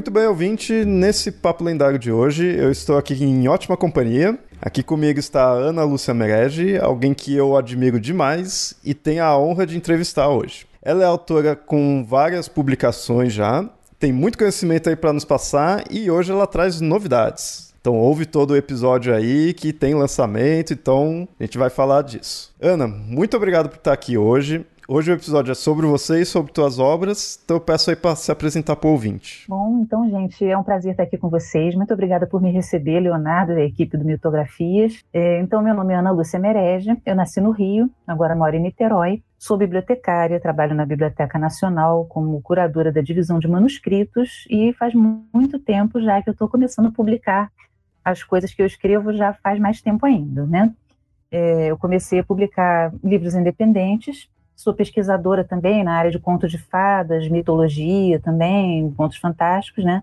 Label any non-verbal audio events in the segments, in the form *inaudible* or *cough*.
Muito bem, ouvinte, nesse papo lendário de hoje, eu estou aqui em ótima companhia. Aqui comigo está a Ana Lúcia Merege, alguém que eu admiro demais e tenho a honra de entrevistar hoje. Ela é autora com várias publicações já, tem muito conhecimento aí para nos passar e hoje ela traz novidades. Então ouve todo o episódio aí que tem lançamento, então a gente vai falar disso. Ana, muito obrigado por estar aqui hoje. Hoje o episódio é sobre você e sobre tuas obras, então eu peço aí para se apresentar para o ouvinte. Bom, então, gente, é um prazer estar aqui com vocês. Muito obrigada por me receber, Leonardo, da equipe do Mitografias. É, então, meu nome é Ana Lúcia Merege, eu nasci no Rio, agora moro em Niterói. Sou bibliotecária, trabalho na Biblioteca Nacional como curadora da divisão de manuscritos e faz muito tempo já que eu estou começando a publicar as coisas que eu escrevo já faz mais tempo ainda, né? É, eu comecei a publicar livros independentes Sou pesquisadora também na área de contos de fadas, mitologia também, contos fantásticos, né?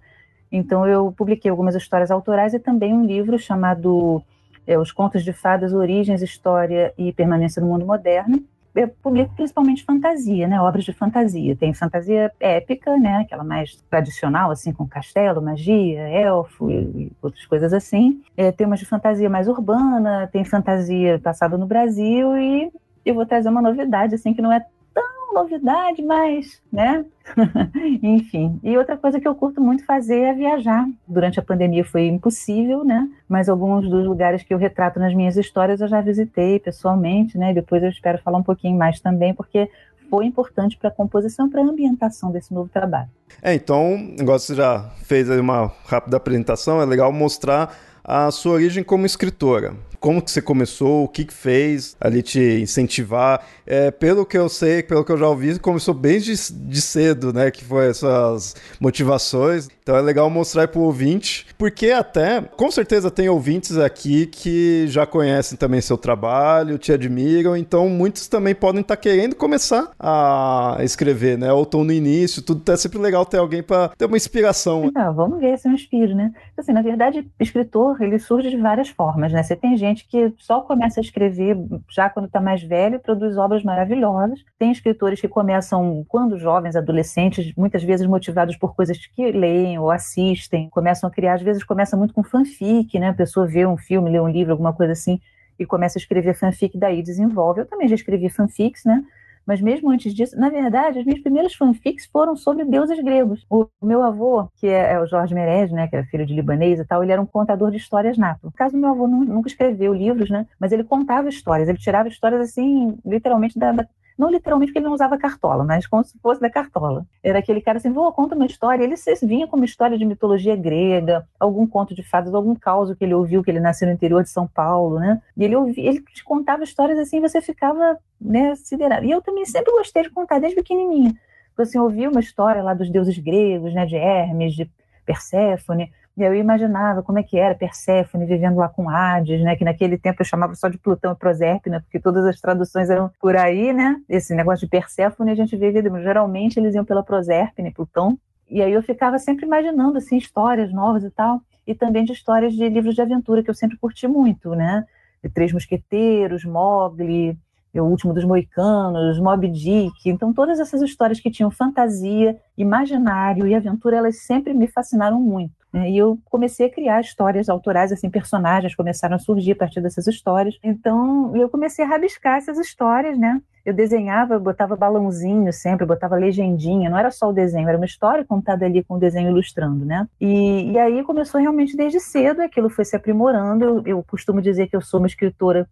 Então eu publiquei algumas histórias autorais e também um livro chamado é, Os Contos de Fadas, Origens, História e Permanência no Mundo Moderno. Eu publico principalmente fantasia, né? Obras de fantasia. Tem fantasia épica, né? Aquela mais tradicional, assim, com castelo, magia, elfo e, outras coisas assim. É, tem umas de fantasia mais urbana, tem fantasia passada no Brasil e eu vou trazer uma novidade, assim, que não é tão novidade, mas, né? *laughs* Enfim. E outra coisa que eu curto muito fazer é viajar. Durante a pandemia foi impossível, né? Mas alguns dos lugares que eu retrato nas minhas histórias eu já visitei pessoalmente, né? Depois eu espero falar um pouquinho mais também, porque foi importante para a composição, para a ambientação desse novo trabalho. É, então, igual você já fez uma rápida apresentação, é legal mostrar a sua origem como escritora como que você começou, o que, que fez ali te incentivar. É, pelo que eu sei, pelo que eu já ouvi, começou bem de, de cedo, né? Que foi essas motivações. Então é legal mostrar para o ouvinte, porque até, com certeza tem ouvintes aqui que já conhecem também seu trabalho, te admiram, então muitos também podem estar tá querendo começar a escrever, né? Ou estão no início, tudo é sempre legal ter alguém para ter uma inspiração. Então, vamos ver se eu inspiro, né? Assim, na verdade, escritor, ele surge de várias formas, né? Você tem gente gente que só começa a escrever já quando está mais velho e produz obras maravilhosas. Tem escritores que começam quando jovens, adolescentes, muitas vezes motivados por coisas que leem ou assistem, começam a criar, às vezes começa muito com fanfic, né? A pessoa vê um filme, lê um livro, alguma coisa assim, e começa a escrever fanfic, daí desenvolve. Eu também já escrevi fanfics, né? Mas mesmo antes disso, na verdade, as minhas primeiras fanfics foram sobre deuses gregos. O meu avô, que é, é o Jorge Merez, né, que era filho de libanês e tal, ele era um contador de histórias nato. No caso, meu avô nunca escreveu livros, né, mas ele contava histórias. Ele tirava histórias assim, literalmente da, da não literalmente porque ele não usava cartola, mas como se fosse da cartola. Era aquele cara assim, vou conta uma história. Ele vinha com uma história de mitologia grega, algum conto de fadas, algum caos que ele ouviu, que ele nasceu no interior de São Paulo, né? E ele ouvia, ele te contava histórias assim, você ficava, né, siderado. E eu também sempre gostei de contar desde pequenininha. Assim, eu ouvia uma história lá dos deuses gregos, né, de Hermes, de Perséfone, e eu imaginava como é que era Perséfone vivendo lá com Hades, né? Que naquele tempo eu chamava só de Plutão e Proserpina, porque todas as traduções eram por aí, né? Esse negócio de Perséfone a gente vê, geralmente eles iam pela Proserpina, Plutão. E aí eu ficava sempre imaginando assim histórias novas e tal, e também de histórias de livros de aventura que eu sempre curti muito, né? De Três Mosqueteiros, Mogli, o Último dos Moicanos, Moby Dick. Então, todas essas histórias que tinham fantasia, imaginário e aventura, elas sempre me fascinaram muito. Né? E eu comecei a criar histórias autorais, assim, personagens começaram a surgir a partir dessas histórias. Então, eu comecei a rabiscar essas histórias, né? Eu desenhava, botava balãozinho sempre, botava legendinha, não era só o desenho, era uma história contada ali com o desenho ilustrando, né? E, e aí começou realmente desde cedo, aquilo foi se aprimorando. Eu, eu costumo dizer que eu sou uma escritora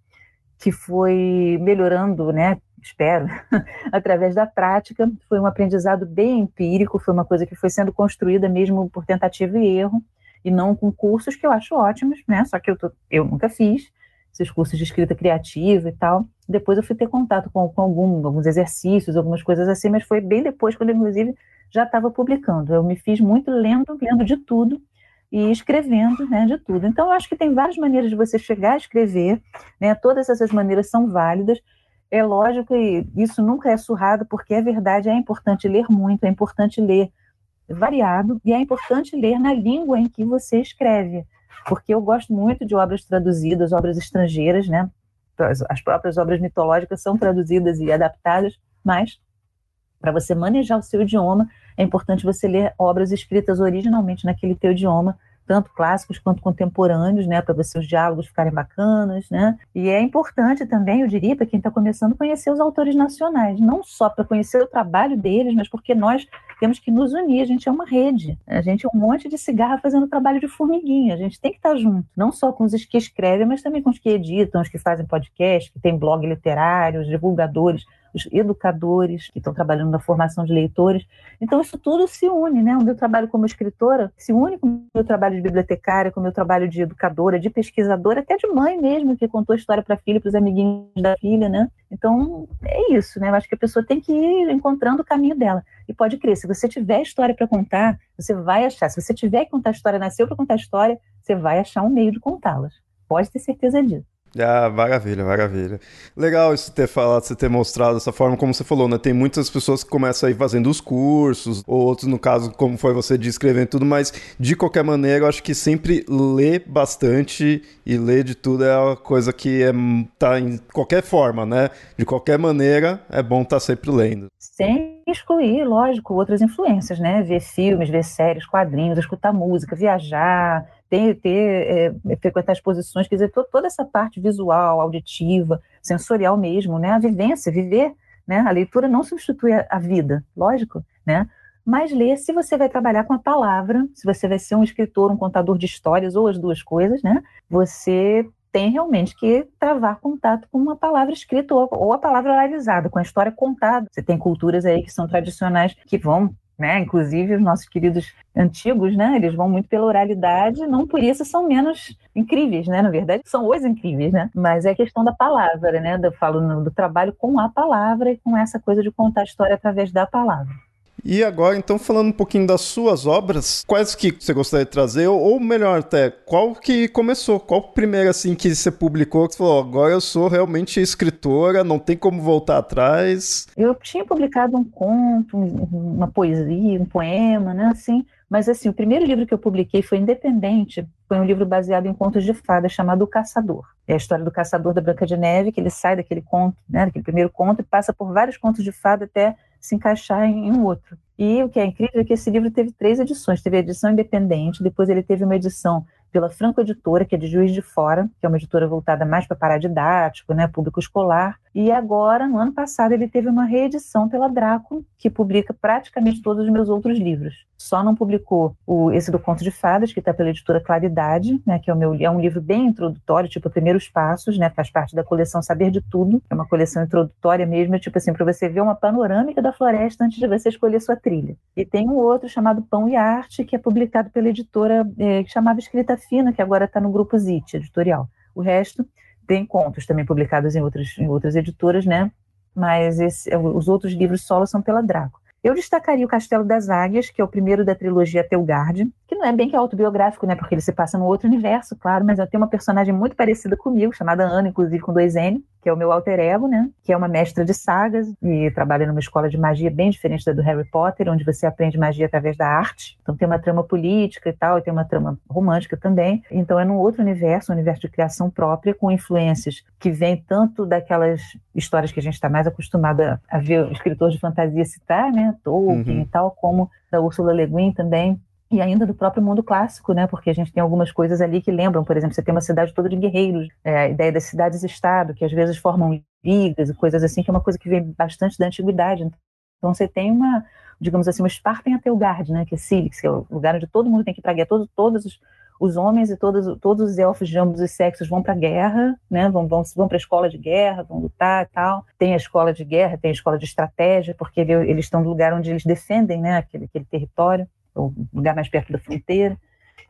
que foi melhorando, né, espero, *laughs* através da prática. Foi um aprendizado bem empírico, foi uma coisa que foi sendo construída mesmo por tentativa e erro, e não com cursos que eu acho ótimos, né? Só que eu, tô, eu nunca fiz esses cursos de escrita criativa e tal. Depois eu fui ter contato com, com algum, alguns exercícios, algumas coisas assim, mas foi bem depois, quando eu, inclusive, já estava publicando. Eu me fiz muito lendo, lendo de tudo e escrevendo né, de tudo. Então, eu acho que tem várias maneiras de você chegar a escrever, né? todas essas maneiras são válidas. É lógico que isso nunca é surrado, porque é verdade, é importante ler muito, é importante ler variado e é importante ler na língua em que você escreve, porque eu gosto muito de obras traduzidas, obras estrangeiras, né? As próprias obras mitológicas são traduzidas e adaptadas, mas para você manejar o seu idioma, é importante você ler obras escritas originalmente naquele teu idioma, tanto clássicos quanto contemporâneos, né, para você os diálogos ficarem bacanas, né? E é importante também, eu diria, para quem está começando, conhecer os autores nacionais, não só para conhecer o trabalho deles, mas porque nós temos que nos unir, a gente é uma rede, a gente é um monte de cigarra fazendo trabalho de formiguinha, a gente tem que estar tá junto, não só com os que escrevem, mas também com os que editam, os que fazem podcast, que tem blog literário, os divulgadores, os educadores que estão trabalhando na formação de leitores. Então, isso tudo se une, né? O meu trabalho como escritora se une com o meu trabalho de bibliotecária, com o meu trabalho de educadora, de pesquisadora, até de mãe mesmo, que contou a história para a filha, para os amiguinhos da filha, né? Então, é isso, né? Eu acho que a pessoa tem que ir encontrando o caminho dela. E pode crer, se você tiver história para contar, você vai achar. Se você tiver que contar história, nasceu para contar história, você vai achar um meio de contá-las. Pode ter certeza disso. Ah, maravilha, maravilha. Legal isso ter falado, você ter mostrado dessa forma, como você falou, né? Tem muitas pessoas que começam aí fazendo os cursos, ou outros, no caso, como foi você de escrevendo tudo, mas de qualquer maneira, eu acho que sempre ler bastante e ler de tudo é uma coisa que é, tá em qualquer forma, né? De qualquer maneira, é bom estar tá sempre lendo. Sem excluir, lógico, outras influências, né? Ver filmes, ver séries, quadrinhos, escutar música, viajar, ter, ter é, frequentar exposições, quer dizer, to, toda essa parte visual, auditiva, sensorial mesmo, né? A vivência, viver, né? A leitura não substitui a, a vida, lógico, né? Mas ler se você vai trabalhar com a palavra, se você vai ser um escritor, um contador de histórias, ou as duas coisas, né? Você tem realmente que travar contato com uma palavra escrita ou, ou a palavra oralizada, com a história contada. Você tem culturas aí que são tradicionais que vão né? Inclusive os nossos queridos antigos, né? Eles vão muito pela oralidade, não por isso são menos incríveis, né? Na verdade, são os incríveis, né? Mas é a questão da palavra, né? Eu falo do trabalho com a palavra e com essa coisa de contar a história através da palavra. E agora, então, falando um pouquinho das suas obras, quais que você gostaria de trazer, ou melhor até, qual que começou? Qual o primeiro, assim, que você publicou, que você falou, agora eu sou realmente escritora, não tem como voltar atrás? Eu tinha publicado um conto, uma poesia, um poema, né, assim, mas, assim, o primeiro livro que eu publiquei foi independente, foi um livro baseado em contos de fadas chamado O Caçador. É a história do caçador da Branca de Neve, que ele sai daquele conto, né, daquele primeiro conto, e passa por vários contos de fada até se encaixar em um outro. E o que é incrível é que esse livro teve três edições. Teve a edição independente, depois ele teve uma edição pela Franco Editora, que é de Juiz de Fora, que é uma editora voltada mais para paradidático, né, público escolar. E agora, no ano passado, ele teve uma reedição pela Draco, que publica praticamente todos os meus outros livros. Só não publicou o, esse do Conto de Fadas, que está pela editora Claridade, né, que é, o meu, é um livro bem introdutório, tipo Primeiros Passos, né, faz parte da coleção Saber de Tudo, é uma coleção introdutória mesmo, tipo assim, para você ver uma panorâmica da floresta antes de você escolher sua trilha. E tem um outro chamado Pão e Arte, que é publicado pela editora é, que chamava Escrita Fina, que agora está no grupo ZIT, editorial. O resto tem contos também publicados em outras, em outras editoras, né? Mas esse, os outros livros solo são pela Draco. Eu destacaria o Castelo das Águias, que é o primeiro da trilogia Telgard, que não é bem que é autobiográfico, né? Porque ele se passa num outro universo, claro, mas tenho uma personagem muito parecida comigo, chamada Ana, inclusive com dois N, que é o meu alter ego, né? Que é uma mestra de sagas e trabalha numa escola de magia bem diferente da do Harry Potter, onde você aprende magia através da arte. Então tem uma trama política e tal, e tem uma trama romântica também. Então é num outro universo, um universo de criação própria, com influências que vêm tanto daquelas histórias que a gente está mais acostumado a, ver escritores de fantasia citar, né? Tolkien uhum. e tal, como da Ursula Le Guin também, e ainda do próprio mundo clássico, né? Porque a gente tem algumas coisas ali que lembram, por exemplo, você tem uma cidade toda de guerreiros, é, a ideia das cidades-estado, que às vezes formam ligas e coisas assim, que é uma coisa que vem bastante da antiguidade. Então você tem uma, digamos assim, uma Esparta em Atelgard, né? Que é Silix, que é o lugar onde todo mundo tem que ir para guerra, todos, todos os, os homens e todos, todos os elfos de ambos os sexos vão para a guerra, né? vão, vão, vão para a escola de guerra, vão lutar e tal. Tem a escola de guerra, tem a escola de estratégia, porque ele, eles estão no lugar onde eles defendem né? aquele, aquele território, o lugar mais perto da fronteira.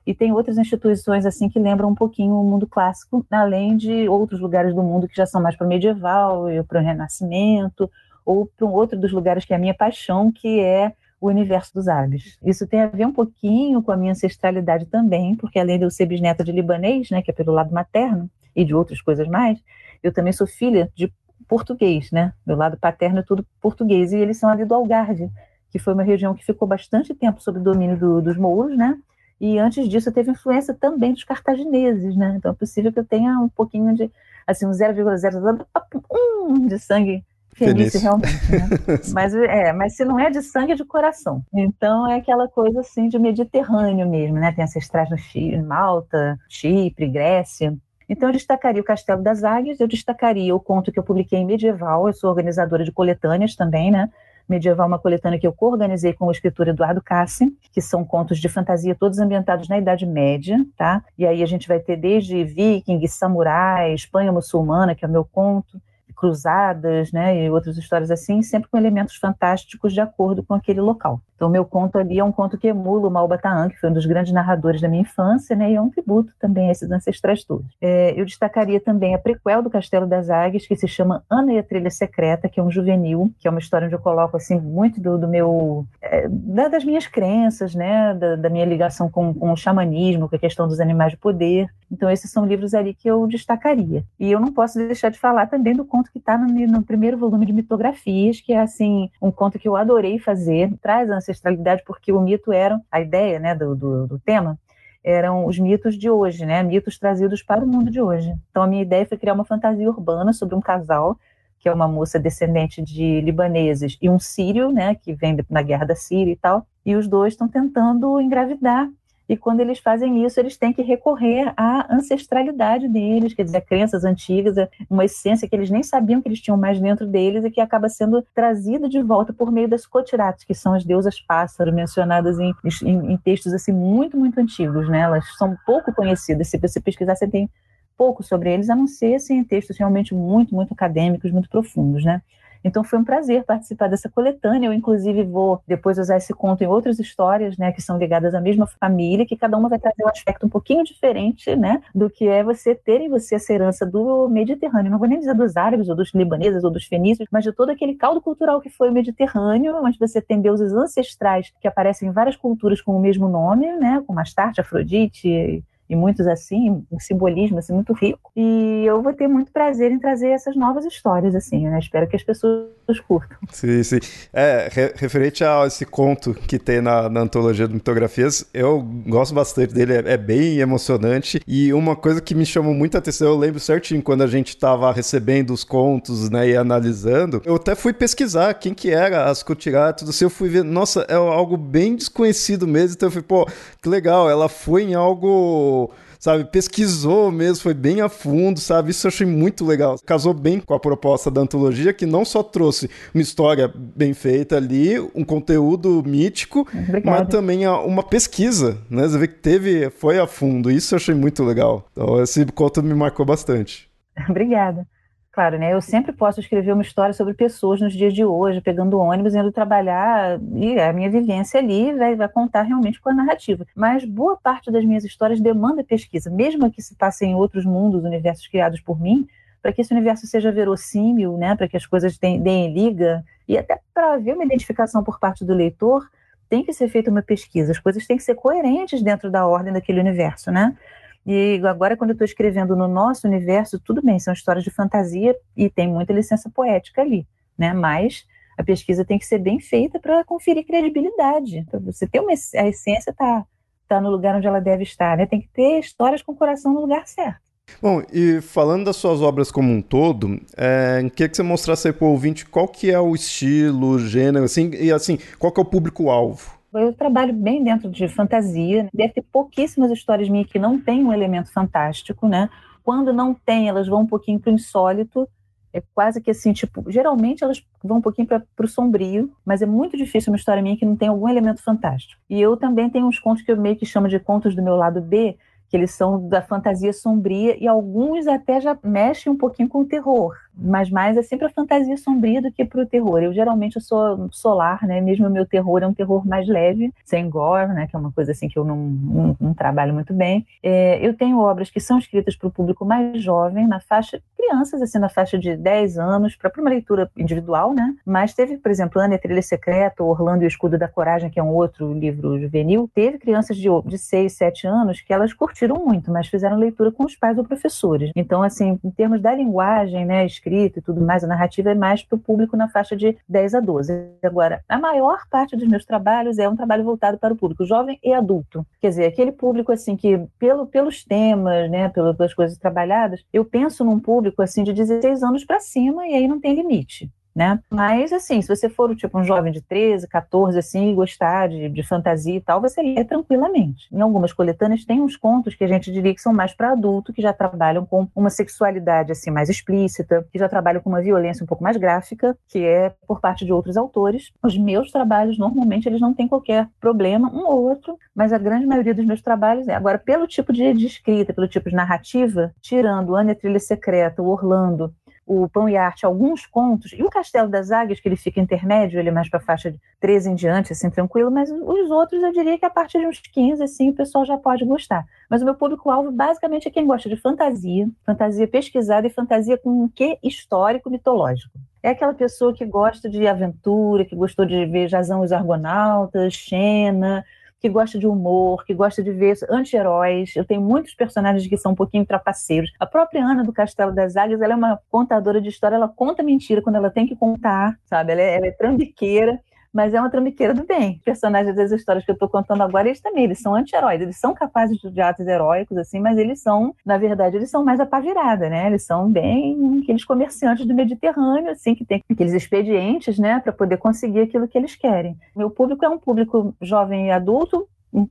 E tem outras instituições assim que lembram um pouquinho o mundo clássico, além de outros lugares do mundo que já são mais para o medieval para o Renascimento, ou para um outro dos lugares que é a minha paixão, que é o universo dos árabes. Isso tem a ver um pouquinho com a minha ancestralidade também, porque além de eu ser bisneta de libanês, né, que é pelo lado materno, e de outras coisas mais, eu também sou filha de português, né? Meu lado paterno é tudo português, e eles são ali do Algarve, que foi uma região que ficou bastante tempo sob domínio do, dos mouros, né? E antes disso teve influência também dos cartagineses, né? Então é possível que eu tenha um pouquinho de, assim, um 0,01 de sangue fenício realmente, né? *laughs* mas, é, mas se não é de sangue, é de coração. Então é aquela coisa assim de Mediterrâneo mesmo, né? Tem ancestrais no Chile, Malta, Chipre, Grécia. Então eu destacaria o Castelo das Águias, eu destacaria o conto que eu publiquei em Medieval, eu sou organizadora de coletâneas também, né? Medieval, uma coletânea que eu co-organizei com o escritor Eduardo Cassi, que são contos de fantasia todos ambientados na Idade Média, tá? E aí a gente vai ter desde vikings, samurai, Espanha muçulmana, que é o meu conto, cruzadas, né, e outras histórias assim, sempre com elementos fantásticos de acordo com aquele local. Então, meu conto ali é um conto que emula o Malbataan, que foi um dos grandes narradores da minha infância, né, e é um tributo também a esses ancestrais todos. É, eu destacaria também a prequel do Castelo das Águias, que se chama Ana e a Trilha Secreta, que é um juvenil, que é uma história onde eu coloco, assim, muito do, do meu... É, das minhas crenças, né, da, da minha ligação com, com, o xamanismo, com a questão dos animais de poder. Então, esses são livros ali que eu destacaria. E eu não posso deixar de falar também do conto que está no, no primeiro volume de mitografias, que é, assim, um conto que eu adorei fazer, traz ancestralidade, porque o mito era, a ideia né, do, do, do tema, eram os mitos de hoje, né? Mitos trazidos para o mundo de hoje. Então a minha ideia foi criar uma fantasia urbana sobre um casal que é uma moça descendente de libaneses e um sírio, né, que vem na guerra da Síria e tal, e os dois estão tentando engravidar e quando eles fazem isso, eles têm que recorrer à ancestralidade deles, quer dizer, crenças antigas, uma essência que eles nem sabiam que eles tinham mais dentro deles e que acaba sendo trazida de volta por meio das Kotirates, que são as deusas pássaro mencionadas em, em, em, textos assim muito, muito antigos, né? Elas são pouco conhecidas. Se você pesquisar, você tem pouco sobre eles, a não ser assim, textos realmente muito, muito acadêmicos, muito profundos, né? Então foi um prazer participar dessa coletânea. Eu, inclusive, vou depois usar esse conto em outras histórias, né, que são ligadas à mesma família, que cada uma vai trazer um aspecto um pouquinho diferente, né, do que é você ter em você essa herança do Mediterrâneo. Não vou nem dizer dos árabes, ou dos libaneses, ou dos fenícios, mas de todo aquele caldo cultural que foi o Mediterrâneo, onde você tem deuses ancestrais que aparecem em várias culturas com o mesmo nome, né, como Astarte, Afrodite, e muitos assim, um simbolismo assim, muito rico. E eu vou ter muito prazer em trazer essas novas histórias, assim, né? Espero que as pessoas curtam. Sim, sim. É, re referente a esse conto que tem na, na antologia de mitografias, eu gosto bastante dele, é, é, bem emocionante. E uma coisa que me chamou muita atenção, eu lembro certinho quando a gente estava recebendo os contos, né, e analisando, eu até fui pesquisar quem que era as Cotirá, tudo assim, eu fui ver, nossa, é algo bem desconhecido mesmo, então eu falei, pô, que legal, ela foi em algo sabe, pesquisou mesmo, foi bem a fundo, sabe? Isso eu achei muito legal. Casou bem com a proposta da antologia, que não só trouxe uma história bem feita ali, um conteúdo mítico, Obrigada. mas também uma pesquisa, né? Você vê que teve, foi a fundo. Isso eu achei muito legal. Então, esse conto me marcou bastante. *laughs* Obrigada. Claro, né? Eu sempre posso escrever uma história sobre pessoas nos dias de hoje, pegando ônibus, indo trabalhar, e a minha vivência ali vai, vai contar realmente com a narrativa. Mas boa parte das minhas histórias demanda pesquisa, mesmo que se passem em outros mundos, universos criados por mim, para que esse universo seja verossímil, né? Para que as coisas deem liga, e até para haver uma identificação por parte do leitor, tem que ser feita uma pesquisa, as coisas têm que ser coerentes dentro da ordem daquele universo, né? E agora, quando eu estou escrevendo no nosso universo, tudo bem, são histórias de fantasia e tem muita licença poética ali, né? Mas a pesquisa tem que ser bem feita para conferir credibilidade. Para você ter uma a essência tá tá no lugar onde ela deve estar, né? Tem que ter histórias com o coração no lugar certo. Bom, e falando das suas obras como um todo, é, queria que você mostrasse aí para o ouvinte qual que é o estilo, o gênero, assim, e assim, qual que é o público-alvo? Eu trabalho bem dentro de fantasia. Deve ter pouquíssimas histórias minhas que não têm um elemento fantástico, né? Quando não tem, elas vão um pouquinho para o insólito. É quase que assim, tipo, geralmente elas vão um pouquinho para o sombrio, mas é muito difícil uma história minha que não tem algum elemento fantástico. E eu também tenho uns contos que eu meio que chamo de contos do meu lado B, que eles são da fantasia sombria e alguns até já mexem um pouquinho com o terror mas mais é sempre a fantasia sombria do que para o terror. Eu geralmente eu sou solar, né? Mesmo o meu terror é um terror mais leve, sem gore, né? Que é uma coisa assim que eu não, não, não trabalho muito bem. É, eu tenho obras que são escritas para o público mais jovem, na faixa crianças, assim, na faixa de 10 anos, para uma leitura individual, né? Mas teve, por exemplo, Ana e Trilha Secreta, Orlando e o Escudo da Coragem, que é um outro livro juvenil. Teve crianças de, de 6, 7 anos que elas curtiram muito, mas fizeram leitura com os pais ou professores. Então, assim, em termos da linguagem, né? Escrita e tudo mais, a narrativa é mais para o público na faixa de 10 a 12. Agora, a maior parte dos meus trabalhos é um trabalho voltado para o público jovem e adulto. Quer dizer, aquele público assim que, pelo, pelos temas, né, pelas coisas trabalhadas, eu penso num público assim de 16 anos para cima e aí não tem limite né? Mas, assim, se você for, tipo, um jovem de 13, 14, assim, e gostar de, de fantasia e tal, você lê tranquilamente. Em algumas coletâneas tem uns contos que a gente diria que são mais para adulto, que já trabalham com uma sexualidade, assim, mais explícita, que já trabalham com uma violência um pouco mais gráfica, que é por parte de outros autores. Os meus trabalhos, normalmente, eles não têm qualquer problema, um ou outro, mas a grande maioria dos meus trabalhos é. Agora, pelo tipo de, de escrita, pelo tipo de narrativa, tirando Ania Trilha Secreta, o Orlando, o Pão e Arte alguns contos, e o Castelo das Águias, que ele fica intermédio, ele é mais para a faixa de 13 em diante, assim, tranquilo, mas os outros eu diria que a partir de uns 15, assim, o pessoal já pode gostar. Mas o meu público-alvo basicamente é quem gosta de fantasia, fantasia pesquisada e fantasia com um quê histórico mitológico. É aquela pessoa que gosta de aventura, que gostou de ver Jazão os Argonautas, Xena, que gosta de humor, que gosta de ver anti-heróis. Eu tenho muitos personagens que são um pouquinho trapaceiros. A própria Ana do Castelo das Águias, ela é uma contadora de história, ela conta mentira quando ela tem que contar, sabe? Ela é, ela é trambiqueira mas é uma trambiqueira do bem. Os personagens das histórias que eu estou contando agora, eles também, eles são anti-heróis, eles são capazes de atos heróicos, assim, mas eles são, na verdade, eles são mais a pavirada, né? Eles são bem aqueles comerciantes do Mediterrâneo, assim, que tem aqueles expedientes, né, para poder conseguir aquilo que eles querem. Meu público é um público jovem e adulto,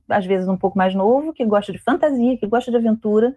às vezes um pouco mais novo, que gosta de fantasia, que gosta de aventura,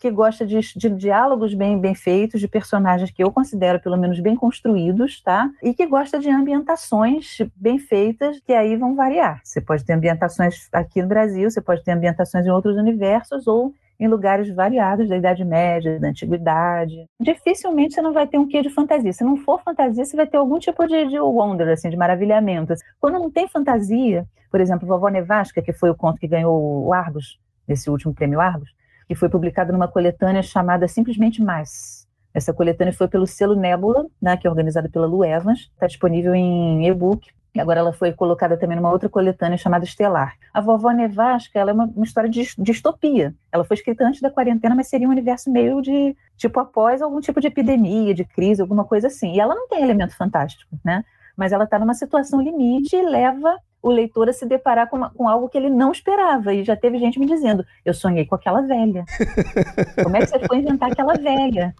que gosta de, de, diálogos bem, bem feitos, de personagens que eu considero pelo menos bem construídos, tá? E que gosta de ambientações bem feitas, que aí vão variar. Você pode ter ambientações aqui no Brasil, você pode ter ambientações em outros universos ou em lugares variados da Idade Média, da Antiguidade. Dificilmente você não vai ter um quê de fantasia. Se não for fantasia, você vai ter algum tipo de, de wonder, assim, de maravilhamento. Quando não tem fantasia, por exemplo, Vovó Nevasca, que foi o conto que ganhou o Argos, esse último prêmio Argos, que foi publicado numa coletânea chamada Simplesmente Mais. Essa coletânea foi pelo selo Nebula, né, que é organizada pela Lu Evans, está disponível em e-book. E agora ela foi colocada também numa outra coletânea chamada Estelar. A Vovó Nevasca ela é uma, uma história de distopia. Ela foi escrita antes da quarentena, mas seria um universo meio de, tipo, após algum tipo de epidemia, de crise, alguma coisa assim. E ela não tem elemento fantástico, né? Mas ela está numa situação limite e leva o leitor a se deparar com, uma, com, algo que ele não esperava. E já teve gente me dizendo: Eu sonhei com aquela velha. *laughs* Como é que você foi inventar aquela velha?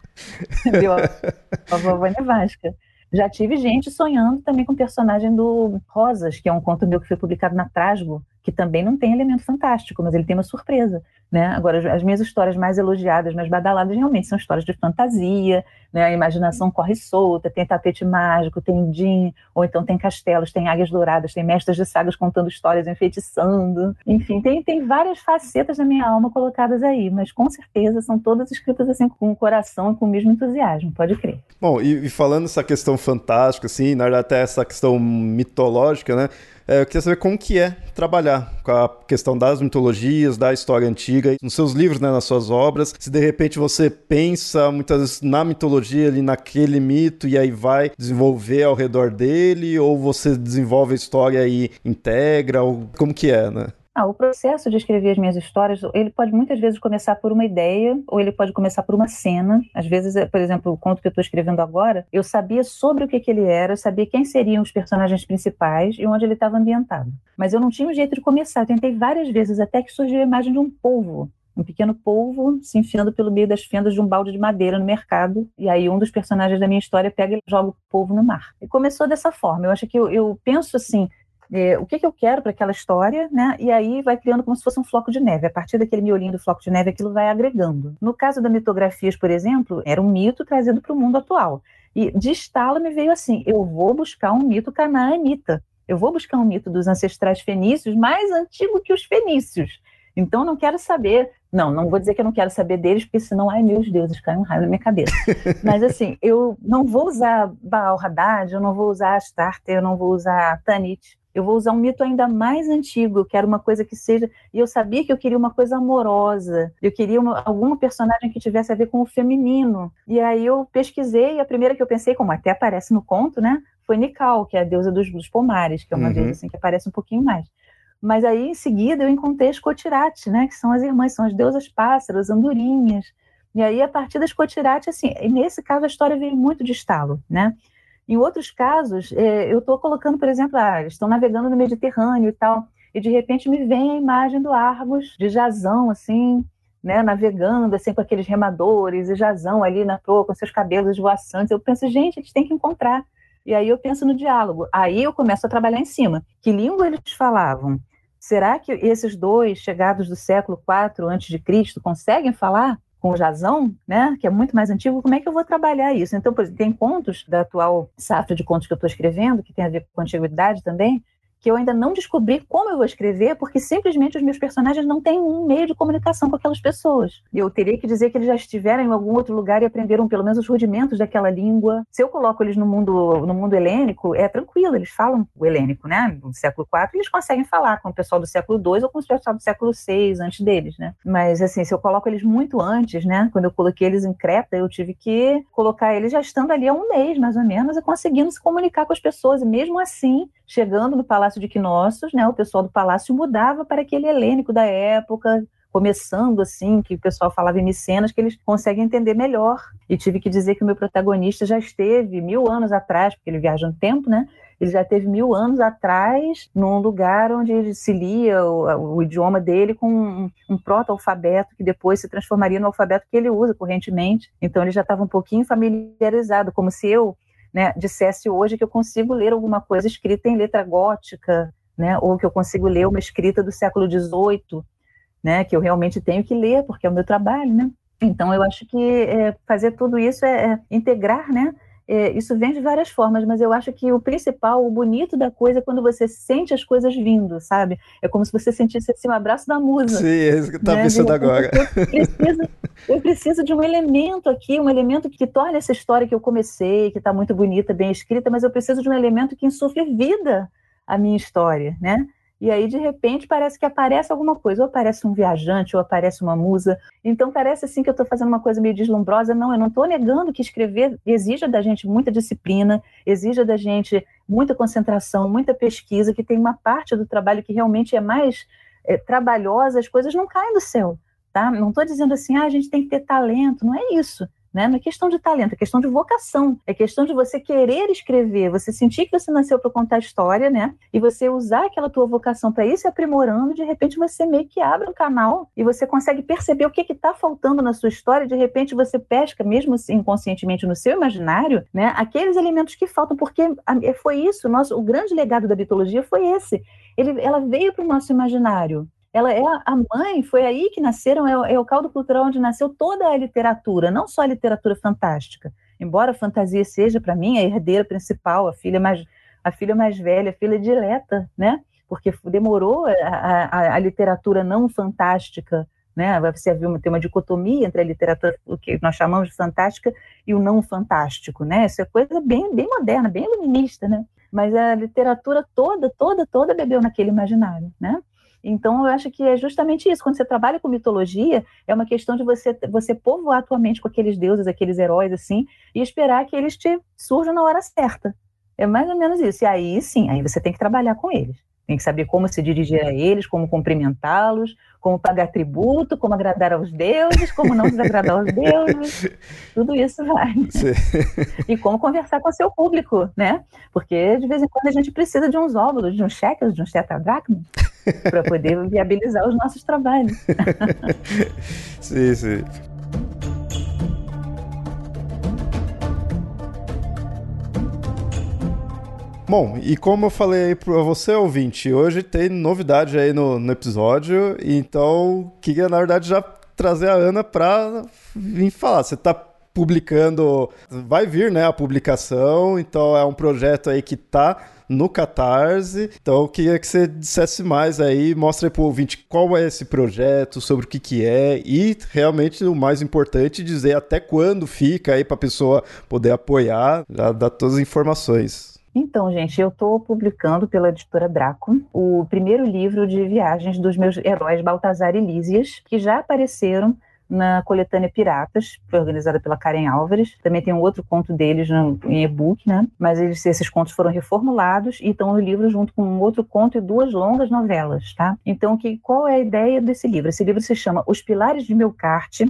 Entendeu? A vovó Nevasca. Já tive gente sonhando também com o personagem do Rosas, que é um conto meu que foi publicado na Trasgo, que também não tem elemento fantástico, mas ele tem uma surpresa. Né? Agora, as minhas histórias mais elogiadas, mais badaladas, realmente são histórias de fantasia, né? a imaginação corre solta, tem tapete mágico, tem Jin, ou então tem castelos, tem águias douradas, tem mestres de sagas contando histórias, enfeitiçando. Enfim, tem, tem várias facetas da minha alma colocadas aí, mas com certeza são todas escritas assim com o coração e com o mesmo entusiasmo, pode crer. Bom, e, e falando essa questão fantástica, assim, na verdade até essa questão mitológica, né? É, eu queria saber como que é trabalhar com a questão das mitologias, da história antiga, nos seus livros, né, nas suas obras. Se de repente você pensa muitas vezes na mitologia, ali naquele mito, e aí vai desenvolver ao redor dele, ou você desenvolve a história e integra, ou como que é, né? Ah, o processo de escrever as minhas histórias, ele pode muitas vezes começar por uma ideia, ou ele pode começar por uma cena. Às vezes, é, por exemplo, o conto que eu estou escrevendo agora, eu sabia sobre o que, que ele era, eu sabia quem seriam os personagens principais e onde ele estava ambientado. Mas eu não tinha um jeito de começar. Eu tentei várias vezes, até que surgiu a imagem de um polvo um pequeno polvo se enfiando pelo meio das fendas de um balde de madeira no mercado. E aí um dos personagens da minha história pega e joga o polvo no mar. E começou dessa forma. Eu acho que eu, eu penso assim, é, o que, que eu quero para aquela história, né? E aí vai criando como se fosse um floco de neve. A partir daquele miolinho do floco de neve, aquilo vai agregando. No caso da mitografias, por exemplo, era um mito trazido para o mundo atual. E de estalo me veio assim: eu vou buscar um mito canaanita. Eu vou buscar um mito dos ancestrais fenícios mais antigo que os fenícios. Então, não quero saber. Não, não vou dizer que eu não quero saber deles, porque senão, ai meus deuses, cai um raio na minha cabeça. *laughs* Mas, assim, eu não vou usar Baal Haddad, eu não vou usar Astarte, eu não vou usar Tanit. Eu vou usar um mito ainda mais antigo, eu quero uma coisa que seja. E eu sabia que eu queria uma coisa amorosa. Eu queria uma, alguma personagem que tivesse a ver com o feminino. E aí eu pesquisei, e a primeira que eu pensei, como até aparece no conto, né? Foi Nikal, que é a deusa dos, dos pomares, que é uma uhum. deusa assim, que aparece um pouquinho mais. Mas aí, em seguida, eu encontrei as Cotirate, né? Que são as irmãs, são as deusas pássaros, andorinhas. E aí, a partir das Cotirate, assim, nesse caso, a história veio muito de estalo, né? Em outros casos, é, eu estou colocando, por exemplo, ah, estão navegando no Mediterrâneo e tal, e de repente me vem a imagem do Argos, de Jazão, assim, né, navegando, assim, com aqueles remadores, e Jazão ali na proa, com seus cabelos esvoaçantes. Eu penso, gente, eles têm que encontrar. E aí eu penso no diálogo. Aí eu começo a trabalhar em cima. Que língua eles falavam? Será que esses dois, chegados do século IV a.C., conseguem falar? Com o Jazão, né, que é muito mais antigo, como é que eu vou trabalhar isso? Então, por exemplo, tem contos da atual safra de contos que eu estou escrevendo, que tem a ver com antiguidade também, que eu ainda não descobri como eu vou escrever, porque simplesmente os meus personagens não têm um meio de comunicação com aquelas pessoas. Eu teria que dizer que eles já estiveram em algum outro lugar e aprenderam pelo menos os rudimentos daquela língua. Se eu coloco eles no mundo, no mundo helênico, é tranquilo, eles falam o helênico, né? No século IV, eles conseguem falar com o pessoal do século II ou com o pessoal do século VI, antes deles, né? Mas, assim, se eu coloco eles muito antes, né? Quando eu coloquei eles em Creta, eu tive que colocar eles já estando ali há um mês, mais ou menos, e conseguindo se comunicar com as pessoas. E mesmo assim, chegando no Palácio de Quinócios, né, o pessoal do palácio mudava para aquele helênico da época, começando assim, que o pessoal falava em micenas, que eles conseguem entender melhor. E tive que dizer que o meu protagonista já esteve mil anos atrás, porque ele viaja no tempo, né? Ele já teve mil anos atrás num lugar onde se lia o, o idioma dele com um, um proto-alfabeto que depois se transformaria no alfabeto que ele usa correntemente. Então ele já estava um pouquinho familiarizado, como se eu né, dissesse hoje que eu consigo ler alguma coisa escrita em letra gótica, né, ou que eu consigo ler uma escrita do século XVIII, né, que eu realmente tenho que ler, porque é o meu trabalho, né? Então, eu acho que é, fazer tudo isso é, é integrar, né, é, isso vem de várias formas, mas eu acho que o principal, o bonito da coisa é quando você sente as coisas vindo, sabe? É como se você sentisse assim, um abraço da musa. Sim, é isso que eu estava né? pensando agora. Eu preciso, eu preciso de um elemento aqui, um elemento que torne essa história que eu comecei, que está muito bonita, bem escrita, mas eu preciso de um elemento que insufle vida à minha história, né? E aí, de repente, parece que aparece alguma coisa, ou aparece um viajante, ou aparece uma musa. Então, parece assim que eu estou fazendo uma coisa meio deslumbrosa. Não, eu não estou negando que escrever exija da gente muita disciplina, exija da gente muita concentração, muita pesquisa, que tem uma parte do trabalho que realmente é mais é, trabalhosa, as coisas não caem do céu. Tá? Não estou dizendo assim, ah, a gente tem que ter talento, não é isso. Né? Não é questão de talento, é questão de vocação. É questão de você querer escrever, você sentir que você nasceu para contar história, né? E você usar aquela tua vocação para ir se aprimorando, de repente você meio que abre um canal e você consegue perceber o que está faltando na sua história, de repente você pesca, mesmo assim, inconscientemente no seu imaginário, né? Aqueles elementos que faltam, porque foi isso, nosso, o grande legado da mitologia foi esse. Ele, ela veio para o nosso imaginário ela é a mãe, foi aí que nasceram, é o, é o caldo cultural onde nasceu toda a literatura, não só a literatura fantástica. Embora a fantasia seja, para mim, a herdeira principal, a filha mais, a filha mais velha, a filha dileta, né? Porque demorou a, a, a literatura não fantástica né? Você viu tem uma dicotomia entre a literatura, o que nós chamamos de fantástica, e o não fantástico, né? Isso é coisa bem, bem moderna, bem iluminista, né? Mas a literatura toda, toda, toda bebeu naquele imaginário, né? Então, eu acho que é justamente isso. Quando você trabalha com mitologia, é uma questão de você, você povoar a tua mente com aqueles deuses, aqueles heróis, assim, e esperar que eles te surjam na hora certa. É mais ou menos isso. E aí, sim, aí você tem que trabalhar com eles. Tem que saber como se dirigir a eles, como cumprimentá-los, como pagar tributo, como agradar aos deuses, como não desagradar aos deuses. *laughs* Tudo isso vai. E como conversar com o seu público, né? Porque de vez em quando a gente precisa de uns óvulos, de uns cheques, de uns tetradracmas *laughs* para poder viabilizar os nossos trabalhos. *laughs* sim, sim. Bom, e como eu falei para você, ouvinte, hoje tem novidade aí no, no episódio, então queria, na verdade, já trazer a Ana para vir falar. Você está publicando, vai vir, né, a publicação, então é um projeto aí que tá no Catarse. Então eu queria que você dissesse mais aí, mostre para o ouvinte qual é esse projeto, sobre o que, que é e realmente o mais importante, dizer até quando fica aí para a pessoa poder apoiar, dar todas as informações. Então, gente, eu estou publicando pela editora Draco o primeiro livro de viagens dos meus heróis Baltazar e Lísias, que já apareceram na coletânea Piratas, foi organizada pela Karen Álvares. Também tem um outro conto deles no, em e-book, né? Mas eles, esses contos foram reformulados e estão no livro junto com um outro conto e duas longas novelas, tá? Então, que, qual é a ideia desse livro? Esse livro se chama Os Pilares de Melcarte,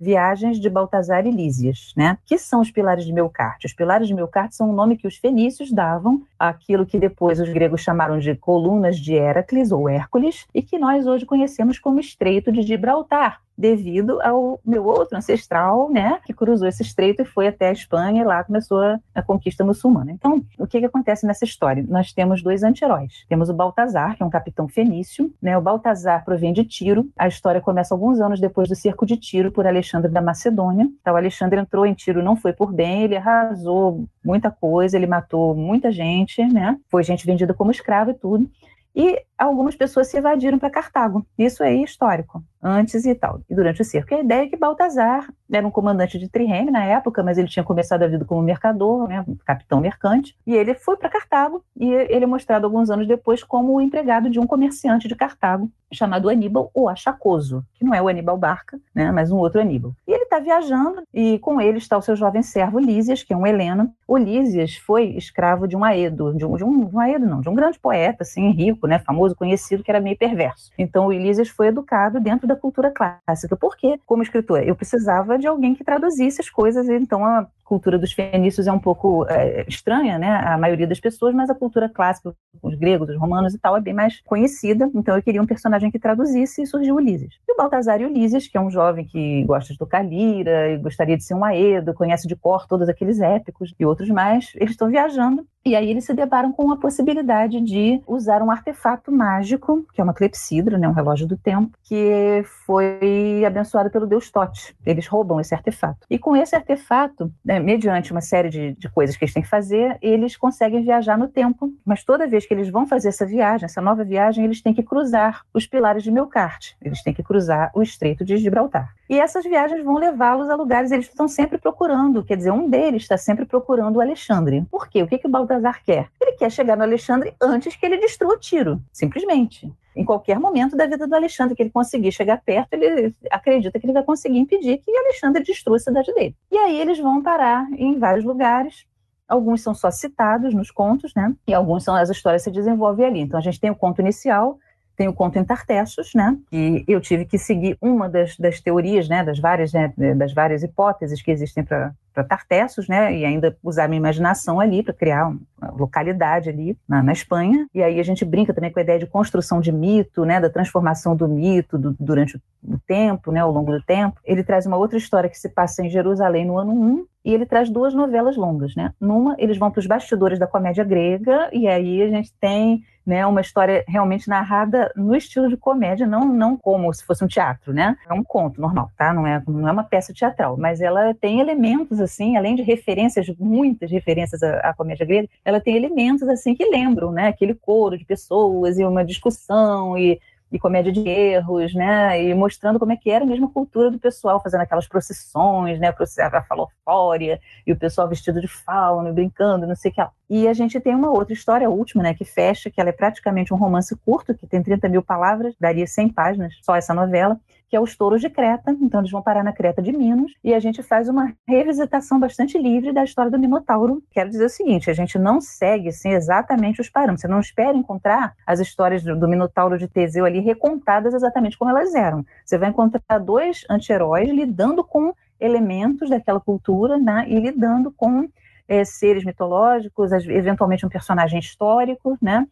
Viagens de Baltazar e Lísias, né? Que são os pilares de Melcarte? Os pilares de Melcarte são o nome que os fenícios davam àquilo que depois os gregos chamaram de colunas de Heracles ou Hércules e que nós hoje conhecemos como Estreito de Gibraltar, devido ao meu outro ancestral, né, que cruzou esse estreito e foi até a Espanha e lá começou a, a conquista muçulmana. Então, o que, que acontece nessa história? Nós temos dois anti-heróis. Temos o Baltazar, que é um capitão fenício, né? O Baltazar provém de Tiro. A história começa alguns anos depois do cerco de Tiro por Alexandre da Macedônia. Então, Alexandre entrou em Tiro, não foi por bem, ele arrasou muita coisa, ele matou muita gente, né? Foi gente vendida como escravo e tudo. E algumas pessoas se evadiram para Cartago. Isso é histórico antes e tal, e durante o cerco. a ideia é que Baltazar era um comandante de Trireme na época, mas ele tinha começado a vida como mercador, né, capitão mercante, e ele foi para Cartago, e ele é mostrado alguns anos depois como o empregado de um comerciante de Cartago, chamado Aníbal o Achacoso, que não é o Aníbal Barca, né, mas um outro Aníbal. E ele está viajando, e com ele está o seu jovem servo Lísias, que é um heleno. O Lísias foi escravo de um Aedo, de um, de um, de um Aedo não, de um grande poeta, assim, rico, né, famoso, conhecido, que era meio perverso. Então o Lísias foi educado dentro da cultura clássica. Porque, como escritora, eu precisava de alguém que traduzisse as coisas, então a cultura dos fenícios é um pouco é, estranha, né, a maioria das pessoas, mas a cultura clássica, os gregos, os romanos e tal, é bem mais conhecida, então eu queria um personagem que traduzisse e surgiu Ulisses. E o Baltazar Ulisses, que é um jovem que gosta de tocar lira e gostaria de ser um aedo, conhece de cor todos aqueles épicos e outros mais, eles estão viajando e aí eles se deparam com a possibilidade de usar um artefato mágico, que é uma clepsidra, né, um relógio do tempo, que foi abençoado pelo deus Tote. Eles roubam esse artefato. E com esse artefato, né, mediante uma série de, de coisas que eles têm que fazer, eles conseguem viajar no tempo. Mas toda vez que eles vão fazer essa viagem, essa nova viagem, eles têm que cruzar os pilares de Melkart. Eles têm que cruzar o Estreito de Gibraltar. E essas viagens vão levá-los a lugares, eles estão sempre procurando, quer dizer, um deles está sempre procurando o Alexandre. Por quê? O que, que o Baltazar quer? Ele quer chegar no Alexandre antes que ele destrua o tiro, simplesmente. Em qualquer momento da vida do Alexandre que ele conseguir chegar perto, ele acredita que ele vai conseguir impedir que Alexandre destrua a cidade dele. E aí eles vão parar em vários lugares, alguns são só citados nos contos, né? E alguns são as histórias se desenvolvem ali. Então a gente tem o conto inicial, tem o conto em Tartessos, né? E eu tive que seguir uma das, das teorias, né? Das várias, né? das várias hipóteses que existem para Tartessos, né? E ainda usar minha imaginação ali para criar uma localidade ali na, na, Espanha. E aí a gente brinca também com a ideia de construção de mito, né? Da transformação do mito do, durante o tempo, né? Ao longo do tempo. Ele traz uma outra história que se passa em Jerusalém no ano 1 e ele traz duas novelas longas, né? Numa, eles vão para os bastidores da comédia grega, e aí a gente tem né, uma história realmente narrada no estilo de comédia, não, não como se fosse um teatro, né? É um conto normal, tá? Não é, não é uma peça teatral, mas ela tem elementos, assim, além de referências, muitas referências à, à comédia grega, ela tem elementos, assim, que lembram, né? Aquele coro de pessoas e uma discussão e e comédia de erros, né? E mostrando como é que era a cultura do pessoal, fazendo aquelas procissões, né? A falofória, e o pessoal vestido de fauno, brincando, não sei o que. E a gente tem uma outra história, a última, né? Que fecha, que ela é praticamente um romance curto, que tem 30 mil palavras, daria 100 páginas, só essa novela, que é os touros de Creta. Então, eles vão parar na Creta de Minos e a gente faz uma revisitação bastante livre da história do Minotauro. Quero dizer o seguinte: a gente não segue assim, exatamente os parâmetros. Você não espera encontrar as histórias do, do Minotauro de Teseu ali recontadas exatamente como elas eram. Você vai encontrar dois anti-heróis lidando com elementos daquela cultura né, e lidando com é, seres mitológicos, eventualmente um personagem histórico, né?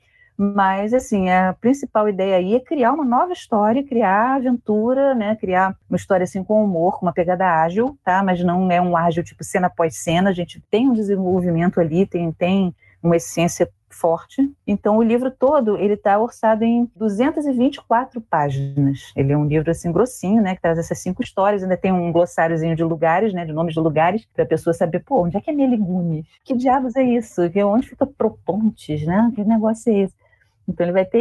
Mas, assim, a principal ideia aí é criar uma nova história, criar aventura, né? Criar uma história, assim, com humor, com uma pegada ágil, tá? Mas não é um ágil tipo cena após cena. A gente tem um desenvolvimento ali, tem, tem uma essência forte. Então o livro todo ele está orçado em 224 páginas. Ele é um livro assim grossinho, né, que traz essas cinco histórias. Ainda tem um glossáriozinho de lugares, né, de nomes de lugares, para a pessoa saber, pô, onde é que é Meligunes? Que diabos é isso? Onde fica Propontes, né? Que negócio é esse? Então ele vai ter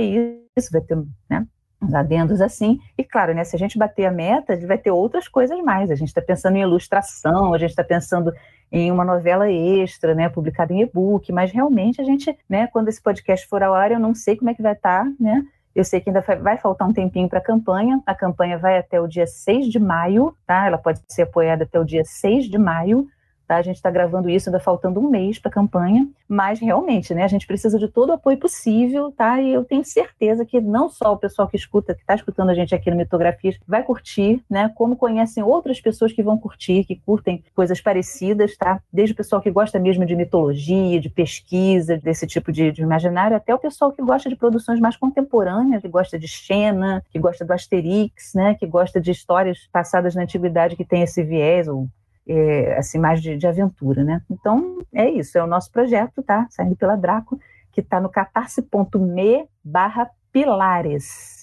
isso, vai ter, né? uns adendos assim. E claro, né, se a gente bater a meta, vai ter outras coisas mais. A gente está pensando em ilustração, a gente está pensando em uma novela extra, né, publicada em e-book, mas realmente a gente, né, quando esse podcast for ao ar, eu não sei como é que vai estar, tá, né? Eu sei que ainda vai faltar um tempinho para a campanha. A campanha vai até o dia 6 de maio, tá? Ela pode ser apoiada até o dia 6 de maio. Tá? A gente está gravando isso ainda faltando um mês para a campanha, mas realmente, né, a gente precisa de todo o apoio possível, tá? E eu tenho certeza que não só o pessoal que escuta, que está escutando a gente aqui no Mitografias, vai curtir, né? Como conhecem outras pessoas que vão curtir, que curtem coisas parecidas, tá? Desde o pessoal que gosta mesmo de mitologia, de pesquisa, desse tipo de, de imaginário, até o pessoal que gosta de produções mais contemporâneas, que gosta de Xena, que gosta do Asterix, né? Que gosta de histórias passadas na antiguidade que tem esse viés, ou é, assim, mais de, de, aventura, né? Então, é isso, é o nosso projeto, tá? Saindo pela Draco, que está no catarse.me barra pilares.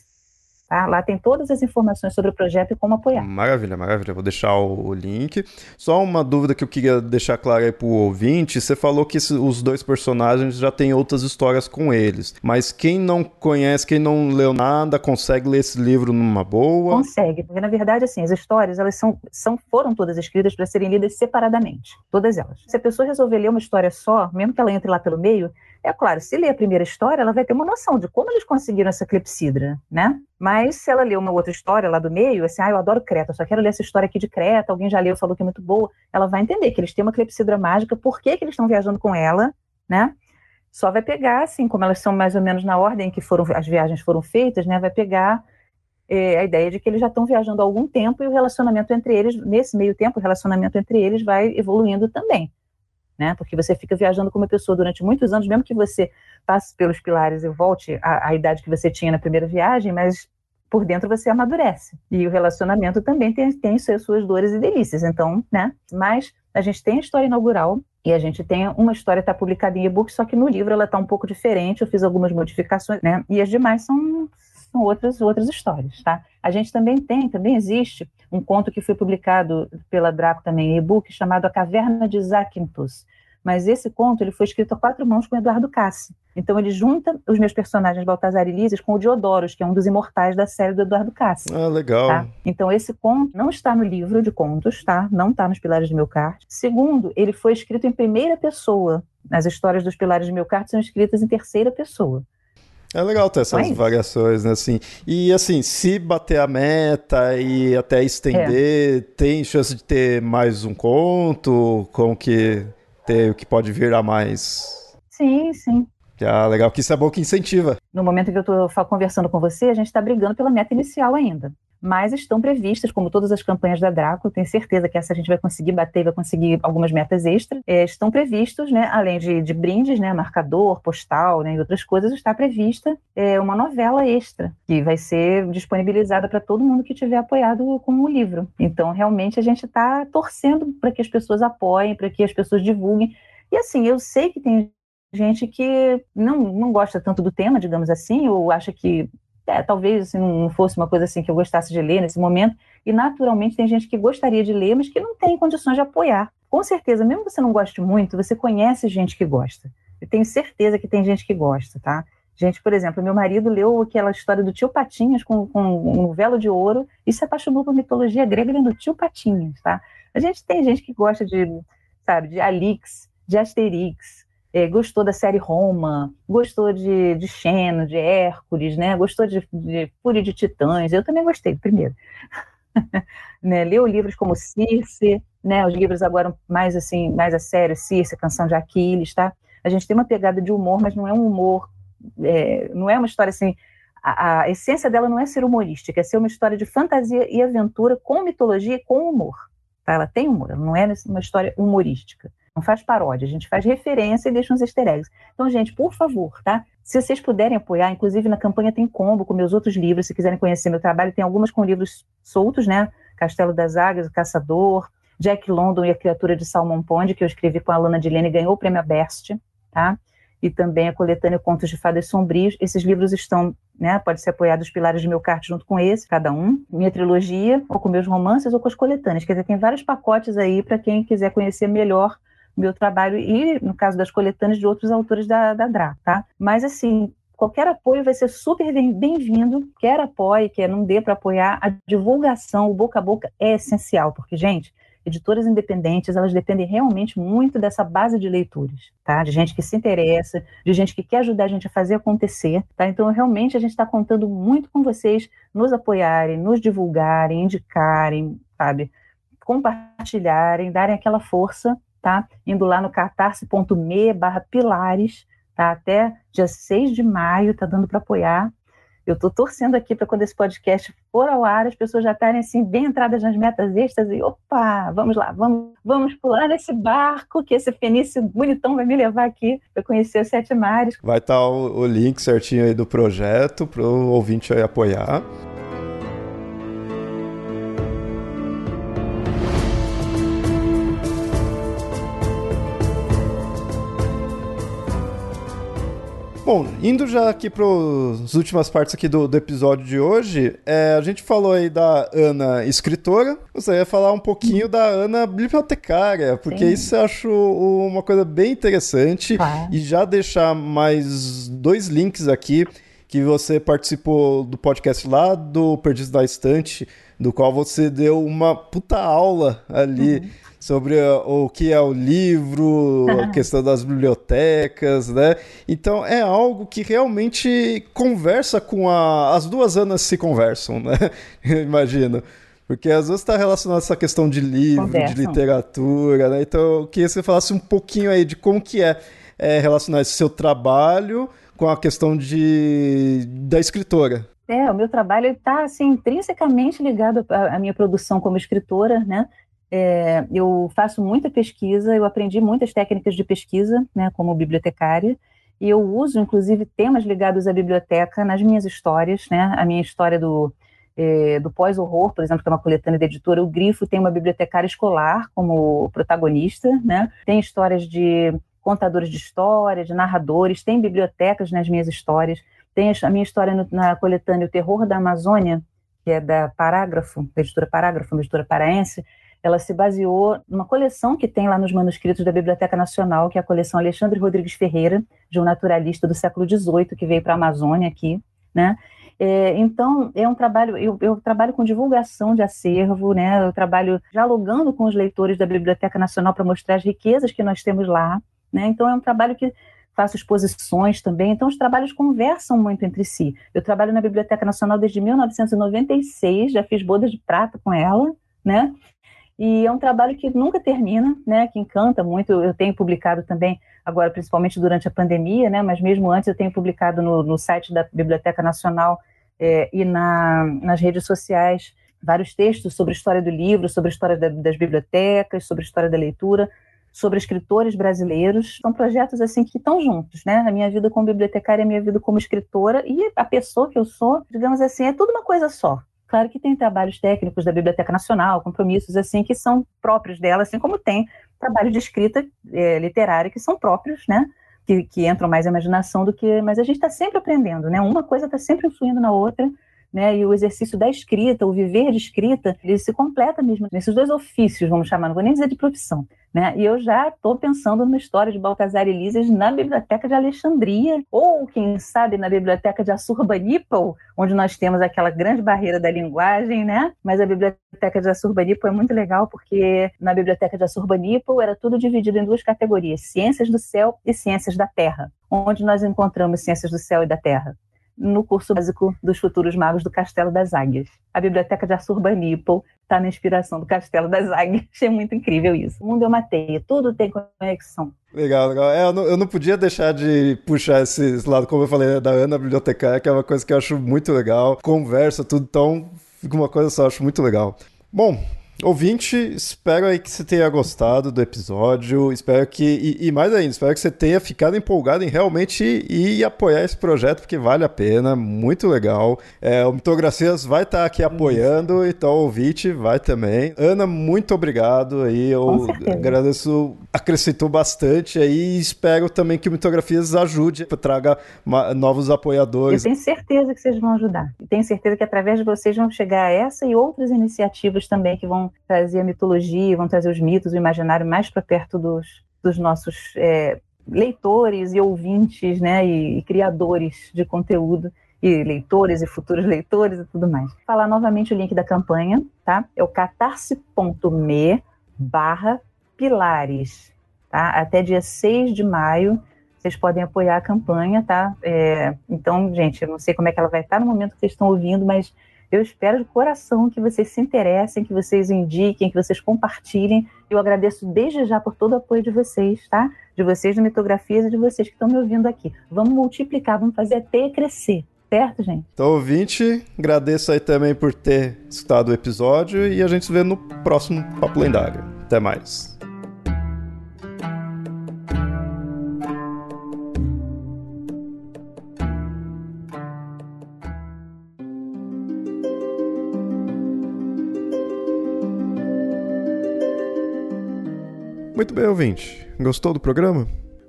Tá? Lá tem todas as informações sobre o projeto e como apoiar. Maravilha, maravilha. Vou deixar o, o link. Só uma dúvida que eu queria deixar clara aí pro ouvinte. Você falou que os dois personagens já têm outras histórias com eles. Mas quem não conhece, quem não leu nada, consegue ler esse livro numa boa? Consegue. Porque, na verdade, assim, as histórias, elas são, são foram todas escritas para serem lidas separadamente. Todas elas. Se a pessoa resolver ler uma história só, mesmo que ela entre lá pelo meio, é claro, se ler a primeira história, ela vai ter uma noção de como eles conseguiram essa clepsidra, né? Mas se ela ler uma outra história lá do meio, assim, ah, eu adoro Creta, só quero ler essa história aqui de Creta, alguém já leu, falou que é muito boa, ela vai entender que eles têm uma clepsidra mágica, por que, que eles estão viajando com ela, né? Só vai pegar, assim, como elas são mais ou menos na ordem que foram as viagens foram feitas, né? Vai pegar é, a ideia de que eles já estão viajando há algum tempo e o relacionamento entre eles, nesse meio tempo, o relacionamento entre eles vai evoluindo também né? Porque você fica viajando com uma pessoa durante muitos anos, mesmo que você passe pelos pilares e volte à, à idade que você tinha na primeira viagem, mas por dentro você amadurece. E o relacionamento também tem, tem suas dores e delícias. Então, né? Mas a gente tem a história inaugural e a gente tem uma história está publicada em e-book, só que no livro ela está um pouco diferente. Eu fiz algumas modificações, né? E as demais são, são outras outras histórias, tá? A gente também tem, também existe um conto que foi publicado pela Draco também e-book chamado A Caverna de Zakynthos, mas esse conto ele foi escrito a quatro mãos com Eduardo Cassi. Então ele junta os meus personagens Baltazar e Lísias com o Diodoros, que é um dos imortais da série do Eduardo Cassi. Ah, legal. Tá? Então esse conto não está no livro de contos, tá? Não está nos Pilares do Meu Cart. Segundo, ele foi escrito em primeira pessoa. As histórias dos Pilares do Meu Cart são escritas em terceira pessoa. É legal ter essas é variações, né? Assim, e assim, se bater a meta e até estender, é. tem chance de ter mais um conto? Como que ter o que pode vir a mais? Sim, sim. Ah, legal, que isso é bom que incentiva. No momento que eu estou conversando com você, a gente está brigando pela meta inicial ainda mas estão previstas, como todas as campanhas da Draco, tenho certeza que essa a gente vai conseguir bater, vai conseguir algumas metas extras, é, estão previstos, né, além de, de, brindes, né, marcador, postal né, e outras coisas, está prevista é, uma novela extra, que vai ser disponibilizada para todo mundo que tiver apoiado com o livro. Então, realmente, a gente está torcendo para que as pessoas apoiem, para que as pessoas divulguem. E assim, eu sei que tem gente que não, não gosta tanto do tema, digamos assim, ou acha que é, talvez assim, não fosse uma coisa assim que eu gostasse de ler nesse momento, e naturalmente tem gente que gostaria de ler, mas que não tem condições de apoiar. Com certeza, mesmo que você não goste muito, você conhece gente que gosta. Eu tenho certeza que tem gente que gosta, tá? Gente, por exemplo, meu marido leu aquela história do tio Patinhas com, com um velo de ouro e se apaixonou por mitologia grega lendo tio Patinhas, tá? A gente tem gente que gosta de, sabe, de Alix, de Asterix, é, gostou da série Roma, gostou de, de Xeno, de Hércules, né? Gostou de, de Fúria de Titãs. Eu também gostei, primeiro. *laughs* né? Leu livros como Circe, né? Os livros agora mais assim, mais a sério, Circe, Canção de Aquiles, tá? A gente tem uma pegada de humor, mas não é um humor, é, não é uma história assim. A, a, essência dela não é ser humorística, é ser uma história de fantasia e aventura com mitologia e com humor. Tá? Ela tem humor, ela não é uma história humorística não faz paródia, a gente faz referência e deixa uns easter eggs. Então, gente, por favor, tá? Se vocês puderem apoiar, inclusive na campanha tem combo com meus outros livros, se quiserem conhecer meu trabalho, tem algumas com livros soltos, né? Castelo das Águias, O Caçador, Jack London e a Criatura de Salmon Pond, que eu escrevi com a Alana Dilene, ganhou o prêmio Best, tá? e também a coletânea Contos de Fadas Sombrios. Esses livros estão, né, pode ser apoiado os pilares de meu carte junto com esse, cada um, minha trilogia, ou com meus romances, ou com as coletâneas. Quer dizer, tem vários pacotes aí para quem quiser conhecer melhor meu trabalho e, no caso das coletâneas, de outros autores da, da DRA, tá? Mas, assim, qualquer apoio vai ser super bem-vindo, quer apoie, quer não dê para apoiar, a divulgação, o boca a boca é essencial, porque, gente, editoras independentes, elas dependem realmente muito dessa base de leitores, tá? De gente que se interessa, de gente que quer ajudar a gente a fazer acontecer, tá? Então, realmente, a gente está contando muito com vocês nos apoiarem, nos divulgarem, indicarem, sabe? Compartilharem, darem aquela força, tá? Indo lá no catarse.me barra pilares, tá? Até dia 6 de maio, tá dando para apoiar, eu estou torcendo aqui para quando esse podcast for ao ar, as pessoas já estarem assim, bem entradas nas metas extras e opa, vamos lá, vamos, vamos pular nesse barco que esse fenício bonitão vai me levar aqui para conhecer os sete mares. Vai estar tá o, o, link certinho aí do projeto para o ouvinte aí apoiar. Bom, indo já aqui para as últimas partes aqui do, do episódio de hoje, é, a gente falou aí da Ana escritora, você ia falar um pouquinho da Ana bibliotecária, porque Sim. isso eu acho uma coisa bem interessante ah. e já deixar mais dois links aqui que você participou do podcast lá do Perdidos da Estante, do qual você deu uma puta aula ali. Uhum sobre o que é o livro, a *laughs* questão das bibliotecas, né? Então é algo que realmente conversa com a. As duas Anas se conversam, né? *laughs* Eu imagino. Porque às vezes está relacionado a essa questão de livro, Conversam. de literatura, né? Então eu queria que você falasse um pouquinho aí de como que é, é relacionar esse seu trabalho com a questão de, da escritora. É, o meu trabalho está assim, intrinsecamente ligado à, minha produção como escritora, né? É, eu faço muita pesquisa, eu aprendi muitas técnicas de pesquisa, né, como bibliotecária, e eu uso, inclusive, temas ligados à biblioteca nas minhas histórias, né, a minha história do, é, do pós-horror, por exemplo, que é uma coletânea da editora, o Grifo tem uma bibliotecária escolar como protagonista, né, tem histórias de contadores de histórias, de narradores, tem bibliotecas nas minhas histórias, tem a minha história no, na coletânea O Terror da Amazônia, que é da Parágrafo, da editora Parágrafo, uma editora paraense, ela se baseou numa coleção que tem lá nos manuscritos da Biblioteca Nacional, que é a coleção Alexandre Rodrigues Ferreira, de um naturalista do século XVIII que veio para a Amazônia aqui, né? É, então, é um trabalho, eu, eu, trabalho com divulgação de acervo, né? Eu trabalho dialogando com os leitores da Biblioteca Nacional para mostrar as riquezas que nós temos lá, né? Então, é um trabalho que faço exposições também, então os trabalhos conversam muito entre si. Eu trabalho na Biblioteca Nacional desde 1996, já fiz bodas de prata com ela, né? E é um trabalho que nunca termina, né, que encanta muito. Eu tenho publicado também, agora principalmente durante a pandemia, né, mas mesmo antes eu tenho publicado no, no site da Biblioteca Nacional é, e na, nas redes sociais vários textos sobre a história do livro, sobre a história da, das bibliotecas, sobre a história da leitura, sobre escritores brasileiros. São projetos assim que estão juntos, né? A minha vida como bibliotecária, a minha vida como escritora e a pessoa que eu sou, digamos assim, é tudo uma coisa só. Claro que tem trabalhos técnicos da Biblioteca Nacional, compromissos assim que são próprios dela, assim como tem trabalho de escrita é, literária que são próprios, né? Que, que entram mais a imaginação do que. Mas a gente está sempre aprendendo, né? Uma coisa está sempre influindo na outra né? E o exercício da escrita, o viver de escrita, ele se completa mesmo nesses dois ofícios, vamos chamar, não vou nem dizer de profissão, né? E eu já estou pensando numa história de Baltazar Elísias na Biblioteca de Alexandria, ou quem sabe na Biblioteca de Assurbanipal, onde nós temos aquela grande barreira da linguagem, né? Mas a Biblioteca de Assurbanipal é muito legal porque na Biblioteca de Assurbanipal era tudo dividido em duas categorias: ciências do céu e ciências da terra, onde nós encontramos ciências do céu e da terra no curso básico dos futuros magos do Castelo das Águias. A biblioteca de Assurbanipal está na inspiração do Castelo das Águias. *laughs* Achei muito incrível isso. O mundo é uma teia, tudo tem conexão. Legal, legal. É, eu, não, eu, não, podia deixar de puxar esse lado, como eu falei, da Ana bibliotecária, que é uma coisa que eu acho muito legal. Conversa, tudo, então fica uma coisa só, acho muito legal. Bom, Ouvinte, espero aí que você tenha gostado do episódio. Espero que. E, e, mais ainda, espero que você tenha ficado empolgado em realmente ir apoiar esse projeto, porque vale a pena, muito legal. É, o Mitogracias vai estar tá aqui apoiando, então o ouvinte vai também. Ana, muito obrigado aí. Eu agradeço, acrescentou bastante aí e espero também que o Mitografias ajude, traga novos apoiadores. Eu tenho certeza que vocês vão ajudar. tenho certeza que através de vocês vão chegar a essa e outras iniciativas também que vão trazer a mitologia, vão trazer os mitos, o imaginário mais para perto dos, dos nossos é, leitores e ouvintes, né, e, e, criadores de conteúdo, e leitores e futuros leitores e tudo mais. Vou falar novamente o link da campanha, tá? É o catarse.me barra pilares, tá? Até dia 6 de maio, vocês podem apoiar a campanha, tá? É, então, gente, eu não sei como é que ela vai estar no momento que vocês estão ouvindo, mas eu espero de coração que vocês se interessem, que vocês indiquem, que vocês compartilhem. Eu agradeço desde já por todo o apoio de vocês, tá? De vocês no Mitografias e de vocês que estão me ouvindo aqui. Vamos multiplicar, vamos fazer até crescer. Certo, gente? Então, ouvinte, agradeço aí também por ter escutado o episódio e a gente se vê no próximo Papo Lendário. Até mais. Muito bem, ouvinte. Gostou do programa?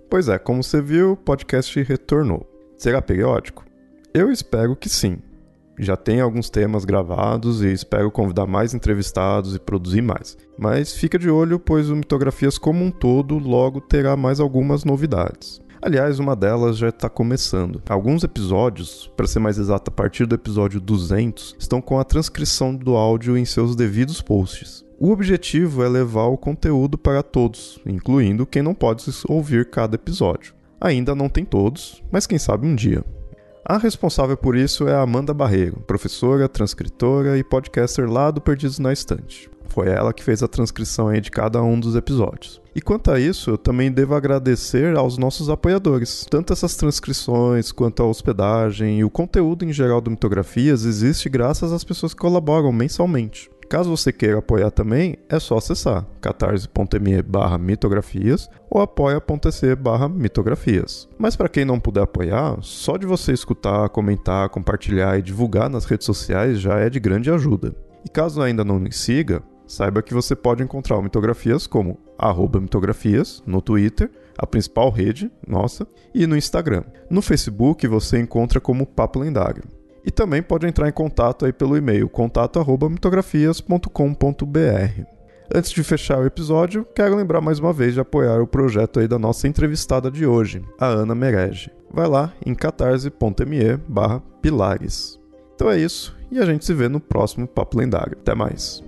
Pois é, como você viu, o podcast retornou. Será periódico? Eu espero que sim. Já tem alguns temas gravados e espero convidar mais entrevistados e produzir mais. Mas fica de olho, pois o Mitografias como um todo logo terá mais algumas novidades. Aliás, uma delas já está começando. Alguns episódios, para ser mais exato, a partir do episódio 200, estão com a transcrição do áudio em seus devidos posts. O objetivo é levar o conteúdo para todos, incluindo quem não pode ouvir cada episódio. Ainda não tem todos, mas quem sabe um dia. A responsável por isso é a Amanda Barreiro, professora, transcritora e podcaster lá do Perdidos na Estante. Foi ela que fez a transcrição de cada um dos episódios. E quanto a isso, eu também devo agradecer aos nossos apoiadores. Tanto essas transcrições quanto a hospedagem e o conteúdo em geral do Mitografias existe graças às pessoas que colaboram mensalmente. Caso você queira apoiar também, é só acessar catarse.me barra mitografias ou apoia.se barra mitografias. Mas para quem não puder apoiar, só de você escutar, comentar, compartilhar e divulgar nas redes sociais já é de grande ajuda. E caso ainda não me siga, saiba que você pode encontrar o Mitografias como arroba mitografias no Twitter, a principal rede nossa, e no Instagram. No Facebook você encontra como Papo Lendário. E também pode entrar em contato aí pelo e-mail contato@mitografias.com.br. Antes de fechar o episódio, quero lembrar mais uma vez de apoiar o projeto aí da nossa entrevistada de hoje, a Ana Merege. Vai lá em catarse.me/pilares. Então é isso, e a gente se vê no próximo Papo Lendário. Até mais.